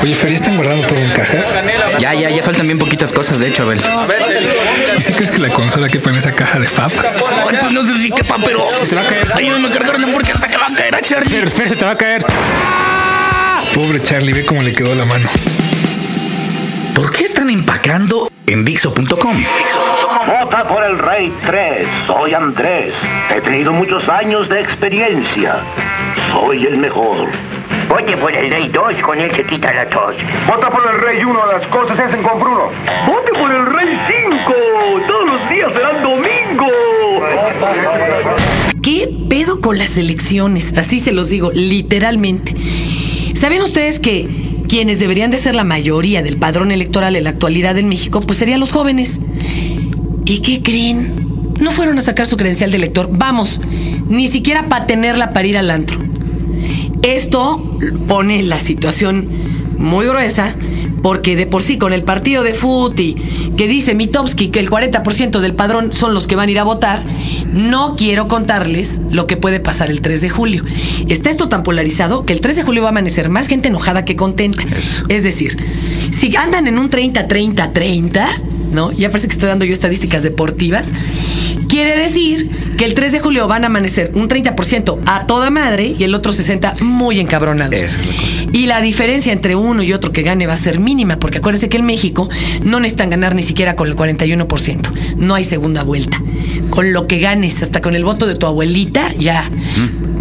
Oye, Fer, ¿ya están guardando todo en cajas? Ya, ya, ya faltan bien poquitas cosas, de hecho, Abel. ¿Y si crees que la consola quepa en esa caja de FAP? Ay, pues no sé si quepa, pero se te va a caer. Ayúdame a cargarla porque se te va a caer a Charlie. Fer, Fer, se te va a caer. Pobre Charlie, ve cómo le quedó la mano. ¿Por qué están empacando en Dixo.com? Vota por el Rey 3. Soy Andrés. He tenido muchos años de experiencia. Soy el mejor. Vote por el Rey 2, con él se quita la tos. Vota por el Rey 1, las cosas se hacen con Bruno. Vote por el Rey 5. Todos los días serán domingo. ¿Qué pedo con las elecciones? Así se los digo, literalmente. ¿Saben ustedes que quienes deberían de ser la mayoría del padrón electoral en la actualidad en México, pues serían los jóvenes? ¿Y qué creen? No fueron a sacar su credencial de elector. Vamos, ni siquiera para tenerla para ir al antro. Esto pone la situación muy gruesa porque de por sí con el partido de Futi que dice Mitowski que el 40% del padrón son los que van a ir a votar, no quiero contarles lo que puede pasar el 3 de julio. Está esto tan polarizado que el 3 de julio va a amanecer más gente enojada que contenta. Es decir, si andan en un 30-30-30, ¿no? Ya parece que estoy dando yo estadísticas deportivas. Quiere decir que el 3 de julio van a amanecer un 30% a toda madre y el otro 60% muy encabronados. Y la diferencia entre uno y otro que gane va a ser mínima, porque acuérdense que en México no necesitan ganar ni siquiera con el 41%. No hay segunda vuelta. Con lo que ganes, hasta con el voto de tu abuelita, ya.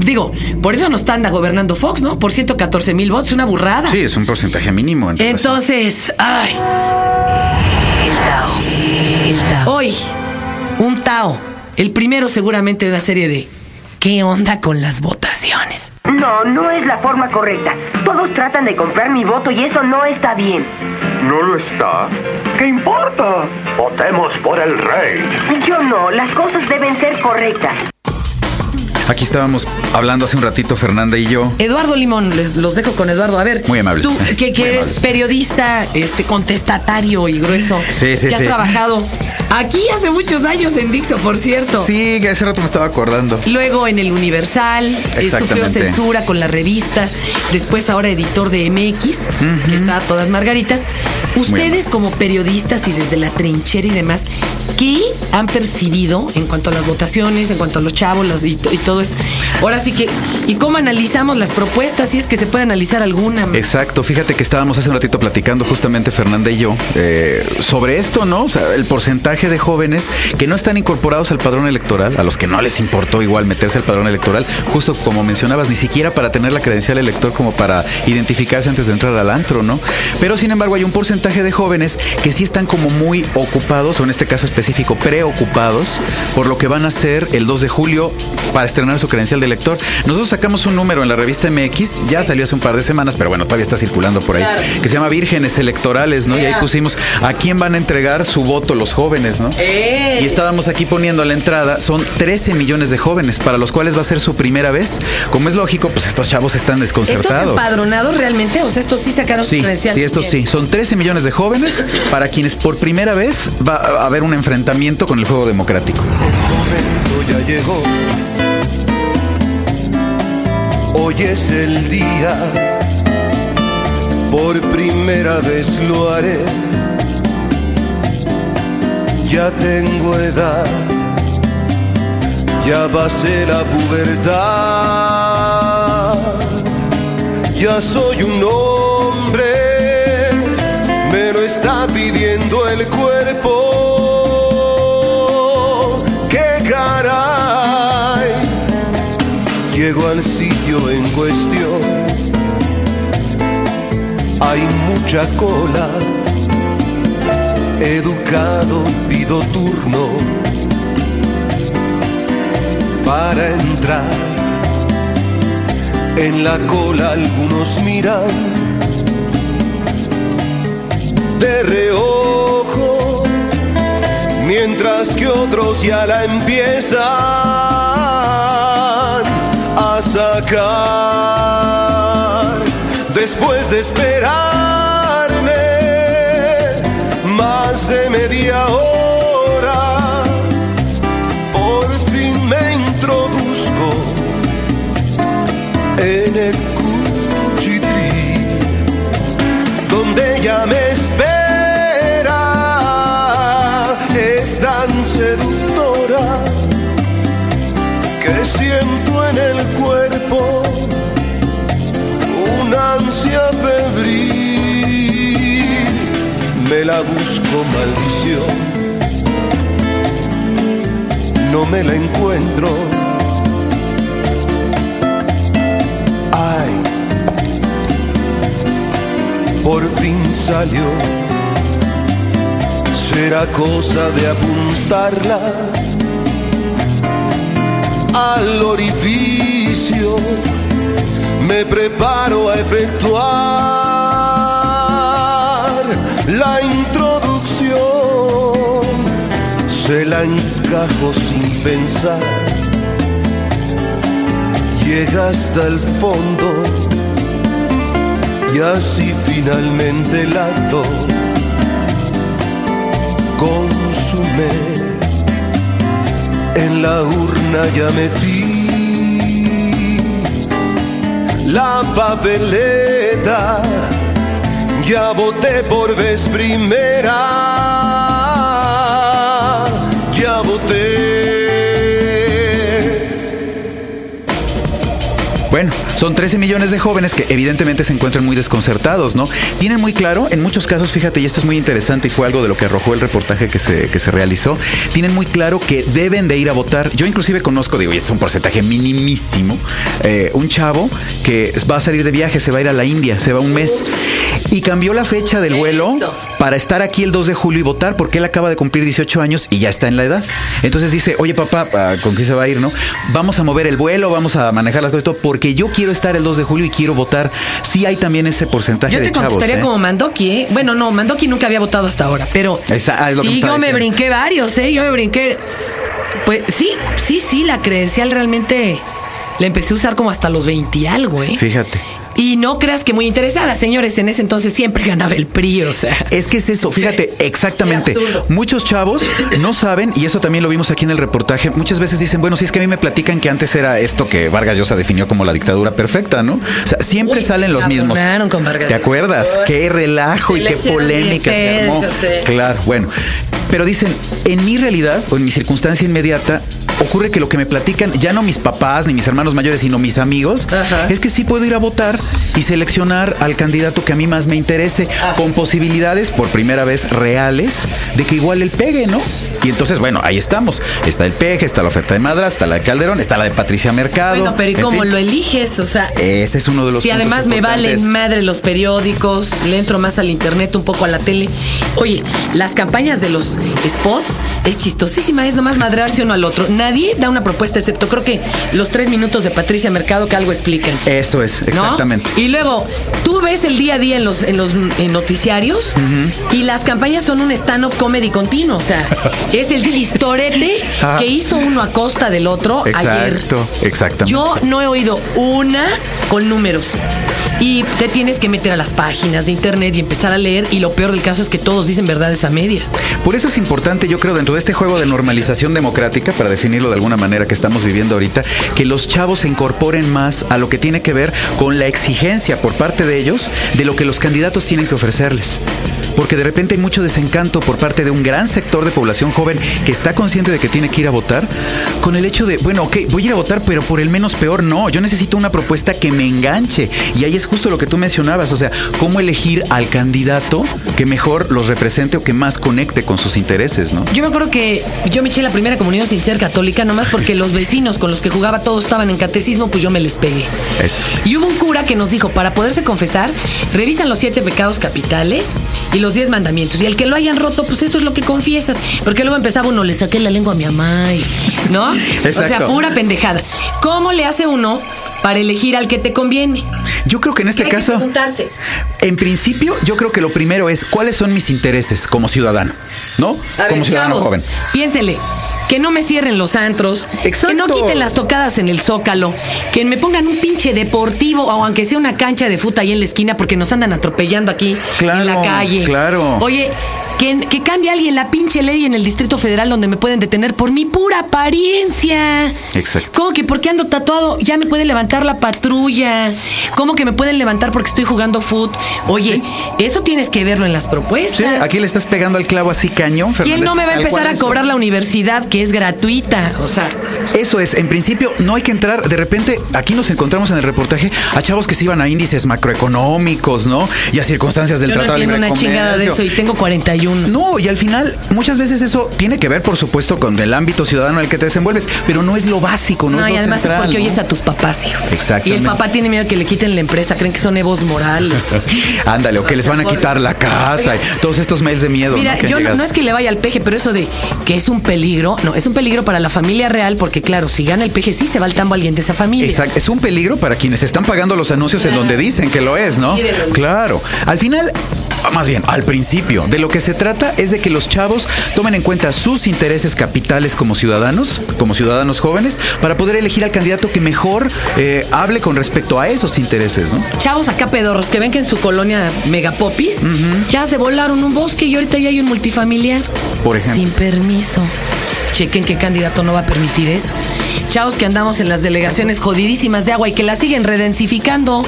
Digo, por eso no está anda gobernando Fox, ¿no? Por 114 mil votos, una burrada. Sí, es un porcentaje mínimo. En. Entonces, ay. Hoy, Tao. El primero seguramente de una serie de ¿Qué onda con las votaciones? No, no es la forma correcta. Todos tratan de comprar mi voto y eso no está bien. ¿No lo está? ¿Qué importa? Votemos por el Rey. Yo no, las cosas deben ser correctas. Aquí estábamos hablando hace un ratito, Fernanda y yo. Eduardo Limón, les los dejo con Eduardo. A ver, Muy amables. Tú, que, eres amables. periodista, este, contestatario y grueso. Sí, sí, que has sí. trabajado aquí hace muchos años en Dixo, por cierto. Sí, que hace rato me estaba acordando. Luego en el Universal, eh, sufrió censura con la revista, después ahora editor de MX, que está a todas margaritas. Ustedes como periodistas y desde la trinchera y demás, ¿qué han percibido en cuanto a las votaciones, en cuanto a los chavos las- y todo eso? Ahora sí que, ¿y cómo analizamos las propuestas? Si es que se puede analizar alguna. Exacto, fíjate que estábamos hace un ratito platicando justamente Fernanda y yo eh, sobre esto, ¿no? O sea, el porcentaje de jóvenes que no están incorporados al padrón electoral, a los que no les importó igual meterse al padrón electoral, justo como mencionabas, ni siquiera para tener la credencial elector como para identificarse antes de entrar al antro, ¿no? Pero sin embargo hay un porcentaje de jóvenes que sí están como muy ocupados, o en este caso específico, preocupados por lo que van a hacer el 2 de julio para estrenar su credencial de elector. Nosotros sacamos un número en la revista MX, ya salió hace un par de semanas, pero bueno, todavía está circulando por ahí, Claro. que se llama Vírgenes Electorales, ¿no? Y ahí pusimos a quién van a entregar su voto los jóvenes, ¿no? ¡Eh! Y estábamos aquí poniendo a la entrada, son 13 millones de jóvenes para los cuales va a ser su primera vez. Como es lógico, pues estos chavos están ¿Estos desconcertados. empadronados realmente? O sea, estos sí sacaron su Sí, credencial. sí, estos sí. Son 13 millones de jóvenes para quienes por primera vez va a haber un enfrentamiento con el juego democrático. momento ya llegó. Hoy es el día, por primera vez lo haré. Ya tengo edad, ya pasé la pubertad. Ya soy un hombre, me lo está pidiendo el cuerpo. ¡Qué caray! Llego al sitio en cuestión. Hay mucha cola. Educado pido turno para entrar. En la cola algunos miran de reojo, mientras que otros ya la empiezan sacar. Después de esperarme más de media hora, febril, me la busco maldición, no me la encuentro. Ay, por fin salió, será cosa de apuntarla al orificio me preparo a efectuar la introducción. Se la encajo sin pensar. Llega hasta el fondo y así finalmente el acto consumé. En la urna ya metí la papeleta. Ya voté por vez primera. Ya voté. Bueno, son 13 millones de jóvenes que evidentemente se encuentran muy desconcertados, ¿no? Tienen muy claro, en muchos casos, fíjate, y esto es muy interesante y fue algo de lo que arrojó el reportaje que se, que se realizó, tienen muy claro que deben de ir a votar. Yo inclusive conozco, digo, y es un porcentaje minimísimo, eh, un chavo que va a salir de viaje, se va a ir a la India, se va un mes, y cambió la fecha del vuelo para estar aquí el 2 de julio y votar porque él acaba de cumplir 18 años y ya está en la edad. Entonces dice, oye papá, ah, ¿con quién se va a ir, no? Vamos a mover el vuelo, vamos a manejar las cosas, todo, porque yo quiero estar el 2 de julio y quiero votar. Sí hay también ese porcentaje Yo de te chavos. contestaría ¿eh? como Mandoki, ¿eh? Bueno, no, Mandoki nunca había votado hasta ahora, pero Esa- ah, me sí, yo me brinqué varios, ¿eh? Yo me brinqué. Pues sí, sí, sí, la credencial realmente la empecé a usar como hasta los 20 y algo, ¿eh? Fíjate. Y no creas que muy interesada, señores, en ese entonces siempre ganaba el PRI, o sea. Es que es eso, fíjate, exactamente. Muchos chavos no saben, y eso también lo vimos aquí en el reportaje, muchas veces dicen, bueno, si es que a mí me platican que antes era esto que Vargas Llosa definió como la dictadura perfecta, ¿no? O sea, siempre Uy, salen los mismos. con Vargas ¿Te acuerdas? Qué relajo y qué polémica se armó. Claro, bueno. Pero dicen, en mi realidad o en mi circunstancia inmediata, ocurre que lo que me platican, ya no mis papás ni mis hermanos mayores, sino mis amigos, Ajá. es que sí puedo ir a votar y seleccionar al candidato que a mí más me interese, Ah. con posibilidades por primera vez reales de que igual él pegue, ¿no? Y entonces, bueno, ahí estamos. Está el peje, está la oferta de Madras, está la de Calderón, está la de Patricia Mercado. Bueno, pero ¿y cómo fin. lo eliges? O sea, Ese es uno de los Si además me valen madre los periódicos, le entro más al internet, un poco a la tele. Oye, las campañas de los spots es chistosísima, es nomás madrearse uno al otro. Nadie da una propuesta, excepto creo que los tres minutos de Patricia Mercado que algo explican. Eso es, ¿no? exactamente. Y luego, tú ves el día a día en los, en los en noticiarios y las campañas son un stand-up comedy continuo. O sea, es el chistorete Ah. que hizo uno a costa del otro ayer. Exacto, exactamente. Yo no he oído una con números. Y te tienes que meter a las páginas de internet y empezar a leer. Y lo peor del caso es que todos dicen verdades a medias. Por eso es importante, yo creo, dentro de este juego de normalización democrática, para de alguna manera que estamos viviendo ahorita, que los chavos se incorporen más a lo que tiene que ver con la exigencia por parte de ellos de lo que los candidatos tienen que ofrecerles. Porque de repente hay mucho desencanto por parte de un gran sector de población joven que está consciente de que tiene que ir a votar, con el hecho de, bueno, ok, voy a ir a votar, pero por el menos peor no. Yo necesito una propuesta que me enganche. Y ahí es justo lo que tú mencionabas, o sea, cómo elegir al candidato que mejor los represente o que más conecte con sus intereses, ¿no? Yo me acuerdo que yo me eché la primera comunión sin ser católica, nomás porque los vecinos con los que jugaba todos estaban en catecismo, pues yo me les pegué. Eso. Y hubo un cura que nos dijo, para poderse confesar, revisan los siete pecados capitales y los diez mandamientos. Y el que lo hayan roto, pues eso es lo que confiesas. Porque luego empezaba uno, le saqué la lengua a mi mamá, y- ¿no? O sea, Exacto. pura pendejada. ¿Cómo le hace uno para elegir al que te conviene? Yo creo que en este Hay que caso, preguntarse. en principio, yo creo que lo primero es cuáles son mis intereses como ciudadano, ¿no? A como ver, ciudadano chavos, joven. piénsele. Que no me cierren los antros, Exacto. que no quiten las tocadas en el zócalo, que me pongan un pinche deportivo o aunque sea una cancha de fútbol ahí en la esquina porque nos andan atropellando aquí Claro, en la calle. claro. Oye, que, que cambie alguien la pinche ley en el Distrito Federal donde me pueden detener por mi pura apariencia. Exacto. ¿Cómo que porque ando tatuado ya me puede levantar la patrulla? ¿Cómo que me pueden levantar porque estoy jugando foot? Oye, eso tienes que verlo en las propuestas. Sí, aquí le estás pegando al clavo así cañón, ¿Quién Fernández. no me va a empezar a cobrar la universidad que es gratuita? O sea, Eso es, en principio no hay que entrar, de repente aquí nos encontramos en el reportaje a chavos que se iban a índices macroeconómicos, ¿no? Y a circunstancias del yo no Tratado de Libre una chingada de eso y tengo 41. No, y al final muchas veces eso tiene que ver, por supuesto, con el ámbito ciudadano en el que te desenvuelves, pero no es lo básico, no, No, es y lo además central, es porque ¿no? oyes a tus papás, hijo. Exactamente. Y el papá tiene miedo que le quiten la empresa, creen que son Evos Morales. Ándale, o que les van a quitar la casa, y todos estos mails de miedo. Mira, ¿no? yo no, es que le vaya al peje, pero eso de que es un peligro, no, es un peligro para la familia real, porque claro, si gana el peje, sí se va al tambo alguien de esa familia. Exacto, es un peligro para quienes están pagando los anuncios en donde dicen que lo es, ¿no? Mírenlo. Claro. Al final, más bien, al principio, de lo que se trata es de que los chavos tomen en cuenta sus intereses capitales como ciudadanos, como ciudadanos jóvenes, para poder elegir al candidato que mejor eh, hable con respecto a esos intereses, ¿no? Chavos acá pedorros que ven que en su colonia Megapopis ya se volaron un bosque y ahorita ya hay un multifamiliar. Por ejemplo. Sin permiso. Chequen qué candidato no va a permitir eso. Chavos que andamos en las delegaciones jodidísimas de agua y que la siguen redensificando.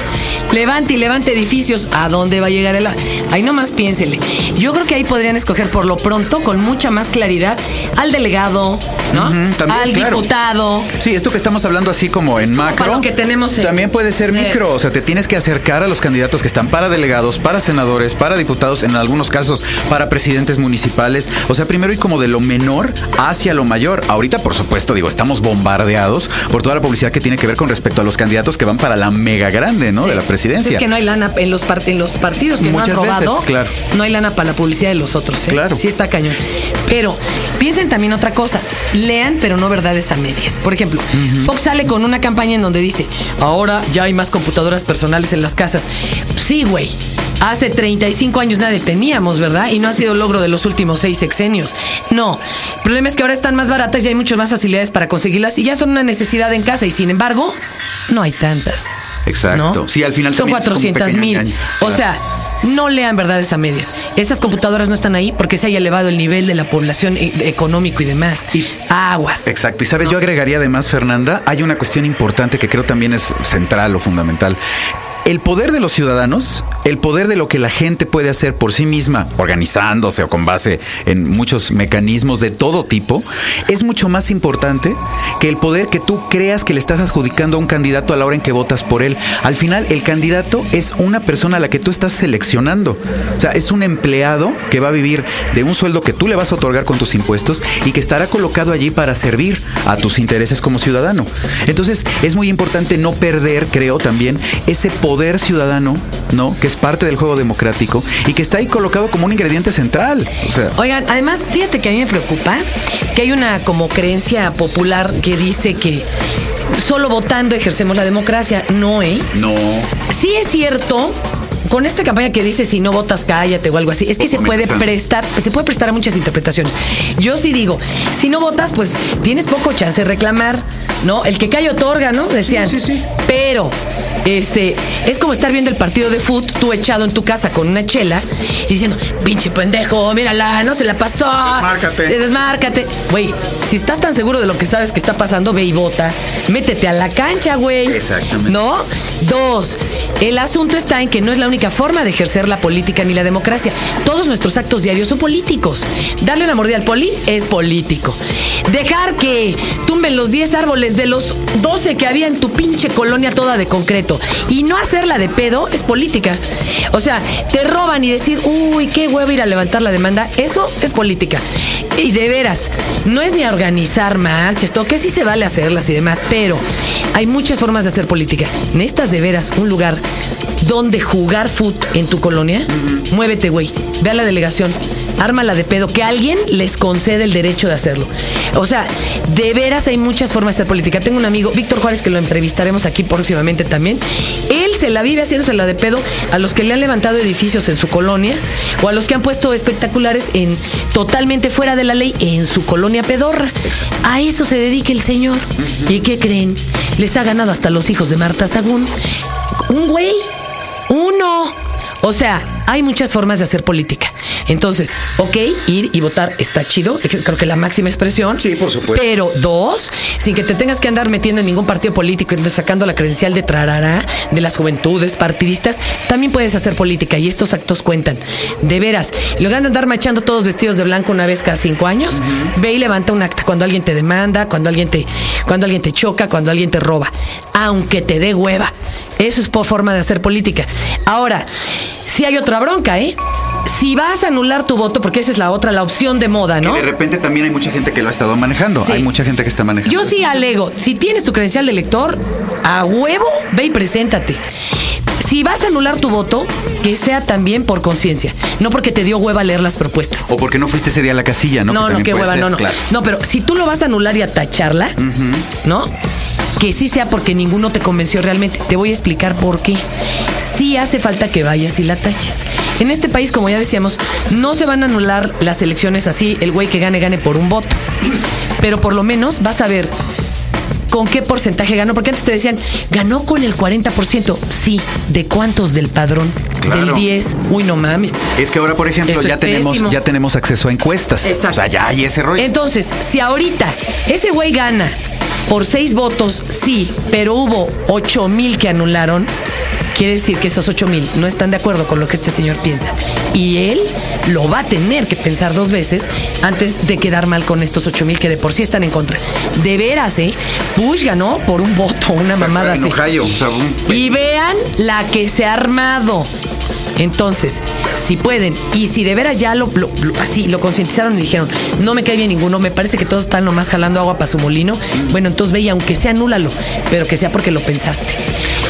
Levante y levante edificios. ¿A dónde va a llegar el.? a- Ahí nomás piénsele. Yo creo que ahí podrían escoger por lo pronto, con mucha más claridad, al delegado, ¿no? También, al claro. diputado. Sí, esto que estamos hablando así como en como macro. lo que tenemos en- También puede ser Eh. micro. O sea, te tienes que acercar a los candidatos que están para delegados, para senadores, para diputados, en algunos casos para presidentes municipales. O sea, primero ir como de lo menor hacia lo mayor. Ahorita, por supuesto, digo, estamos bombardeados por toda la publicidad que tiene que ver con respecto a los candidatos que van para la mega grande, ¿no? De la presidencia. Es que no hay lana en los, part- en los partidos que Muchas no han robado. veces, claro. No hay lana para la publicidad de los otros. ¿eh? Claro. Sí está cañón. Pero piensen también otra cosa. Lean, pero no verdades a medias. Por ejemplo, Fox sale con una campaña en donde dice, ahora ya hay más computadoras personales en las casas. Sí, güey. Hace 35 años nadie teníamos, ¿verdad? Y no ha sido logro de los últimos seis sexenios. No. El problema es que ahora están más baratas y hay muchas más facilidades para conseguirlas y ya son una necesidad en casa y sin embargo, no hay tantas. Exacto. ¿no? Sí, al final son también es como un 400 pequeño mil. engaño. O sea, no lean verdades a medias. Estas computadoras no están ahí porque se haya elevado el nivel de la población e- económico y demás. Y- Aguas. Exacto. Y sabes, yo agregaría además, Fernanda, hay una cuestión importante que creo también es central o fundamental. El poder de los ciudadanos, el poder de lo que la gente puede hacer por sí misma, organizándose o con base en muchos mecanismos de todo tipo, es mucho más importante que el poder que tú creas que le estás adjudicando a un candidato a la hora en que votas por él. Al final, el candidato es una persona a la que tú estás seleccionando. O sea, es un empleado que va a vivir de un sueldo que tú le vas a otorgar con tus impuestos y que estará colocado allí para servir a tus intereses como ciudadano. Entonces, es muy importante no perder, creo también, ese poder ciudadano, ¿no? Que es parte del juego democrático y que está ahí colocado como un ingrediente central. O sea, Oigan, además, fíjate que a mí me preocupa que hay una como creencia popular que dice que solo votando ejercemos la democracia. No, ¿eh? no. Sí es cierto. Con esta campaña que dice si no votas cállate o algo así, es que se puede prestar, se puede prestar a muchas interpretaciones. Yo sí digo, si no votas, pues tienes poco chance de reclamar, ¿no? El que cae otorga, ¿no? Decían. Sí, sí, sí. Pero, este, es como estar viendo el partido de fútbol, tú echado en tu casa con una chela y diciendo, pinche pendejo, mírala, no se la pasó. Desmárcate. Desmárcate. Güey, si estás tan seguro de lo que sabes que está pasando, ve y vota. Métete a la cancha, güey. Exactamente. ¿No? Dos, el asunto está en que no es la única forma de ejercer la política ni la democracia. Todos nuestros actos diarios son políticos. Darle una mordida al poli es político. Dejar que tumben los 10 árboles de los 12 que había en tu pinche colonia toda de concreto y no hacerla de pedo es política. O sea, te roban y decir, uy, qué huevo ir a levantar la demanda, eso es política. Y de veras, no es ni a organizar marchas, que sí se vale hacerlas y demás, pero hay muchas formas de hacer política. Necesitas de veras un lugar donde jugar foot en tu colonia. Muévete, güey. Ve a la delegación. Ármala de pedo. Que alguien les concede el derecho de hacerlo. O sea, de veras hay muchas formas de hacer política. Tengo un amigo, Víctor Juárez, que lo entrevistaremos aquí próximamente también. Él se la vive haciéndose la de pedo a los que le han levantado edificios en su colonia o a los que han puesto espectaculares en totalmente fuera de la ley en su colonia pedorra. A eso se dedica el señor. ¿Y qué creen? Les ha ganado hasta los hijos de Marta Sagún. Un güey. Uno. O sea, hay muchas formas de hacer política. Entonces, ok, ir y votar está chido, creo que la máxima expresión. Sí, por supuesto. Pero dos, sin que te tengas que andar metiendo en ningún partido político sacando la credencial de trarará de las juventudes partidistas, también puedes hacer política y estos actos cuentan. De veras, luego de andar machando todos vestidos de blanco una vez cada cinco años, ve y levanta un acta cuando alguien te demanda, cuando alguien te, cuando alguien te choca, cuando alguien te roba, aunque te dé hueva. Eso es por forma de hacer política. Ahora, si hay otra bronca, ¿eh? Si vas a anular tu voto, porque esa es la otra, la opción de moda, ¿no? Que de repente también hay mucha gente que lo ha estado manejando. Sí. Hay mucha gente que está manejando. Yo sí alego, si tienes tu credencial de elector, a huevo, ve y preséntate. Si vas a anular tu voto, que sea también por conciencia, no porque te dio hueva leer las propuestas. O porque no fuiste ese día a la casilla, ¿no? No, Que no, qué hueva, ser, no, no. claro. No, pero si tú lo vas a anular y a tacharla, ¿no? Que sí sea porque ninguno te convenció realmente. Te voy a explicar por qué. Sí hace falta que vayas y la taches. En este país, como ya decíamos, no se van a anular las elecciones así, el güey que gane, gane por un voto. Pero por lo menos vas a ver con qué porcentaje ganó. Porque antes te decían, ganó con el 40%. Sí, ¿de cuántos del padrón? Claro. Del 10. Uy, no mames. Es que ahora, por ejemplo, ya tenemos, pésimo. ya tenemos acceso a encuestas. Exacto. O sea, ya hay ese rollo. Entonces, si ahorita ese güey gana por seis votos, sí, pero hubo ocho mil que anularon, quiere decir que esos ocho mil no están de acuerdo con lo que este señor piensa. Y él lo va a tener que pensar dos veces antes de quedar mal con estos ocho mil que de por sí están en contra. De veras, ¿eh? Bush ganó por un voto, una mamada en así. Ohio, o sea, un- Y vean la que se ha armado. Entonces, si pueden, y si de veras ya lo, así lo concientizaron y dijeron, no me cae bien ninguno, me parece que todos están nomás jalando agua para su molino, bueno, entonces ve y aunque sea anúlalo, pero que sea porque lo pensaste.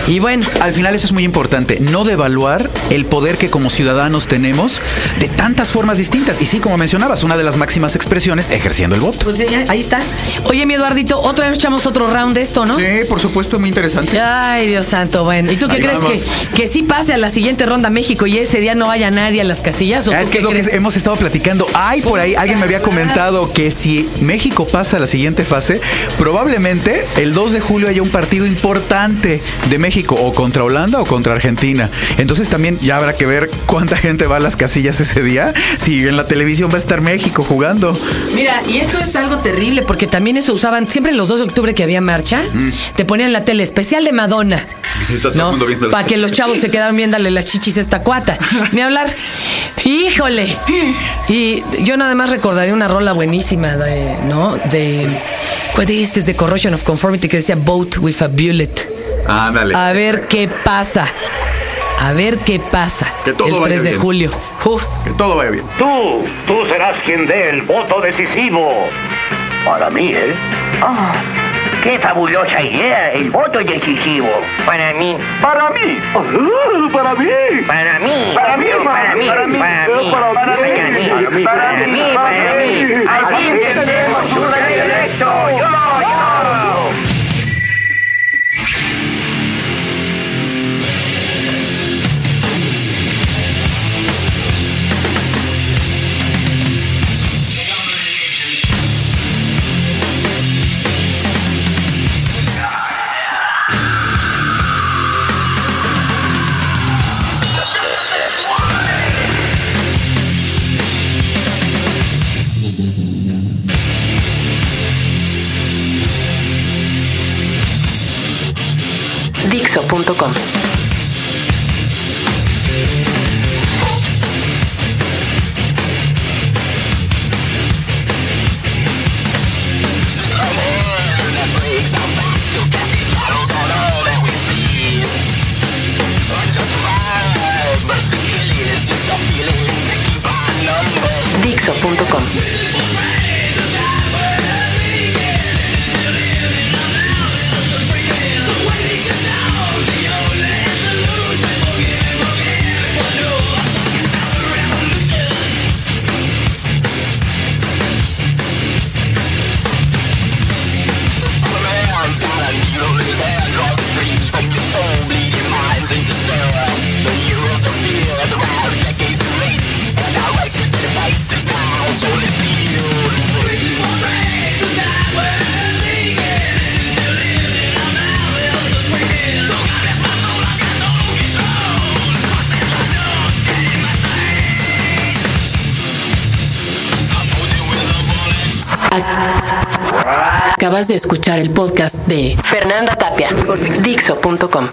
Y bueno, Al final eso es muy importante, no devaluar el poder que como ciudadanos tenemos de tantas formas distintas. Y sí, como mencionabas, una de las máximas expresiones, ejerciendo el voto. pues ya, ahí está. Oye, mi Eduardito, otra vez echamos otro round de esto, ¿no? Sí, por supuesto, muy interesante. Ay, Dios santo, bueno. ¿Y tú qué Ahí crees vamos. que, que sí pase a la siguiente ronda México y ese día no haya nadie a las casillas? ¿o Ah, es que es lo que hemos estado platicando. Ay, por ahí alguien me había comentado que si México pasa a la siguiente fase, probablemente el 2 de julio haya un partido importante de México o contra Holanda o contra Argentina. Entonces también ya habrá que ver cuánta gente va a las casillas ese día. Si en la televisión va a estar México jugando. Mira, y esto es algo terrible porque también eso usaban siempre los 2 de octubre que había marcha, te ponían la tele especial de Madonna. Mm. La- Para que los chavos se quedaran viéndole las chichis a esta cuata. Ni hablar. Híjole. Y yo nada más recordaría una rola buenísima de, ¿no? De ¿cuál dijiste? de Corrosion of Conformity que decía Boat with a Bullet. Ándale. A ver qué pasa. A ver qué pasa. Que todo el vaya 3 de bien. julio. Uf. Que todo vaya bien. Tú, tú serás quien dé el voto decisivo. Para mí, ¿eh? Oh, qué fabulosa idea, el voto decisivo. Para mí, Para mí. Ah, Para mí. para mí, Para mí, para mí, para mí, para mí, para mí, para mí, para mí, para mí. Aquí tenemos Acabas de escuchar el podcast de Fernanda Tapia Dixo.com.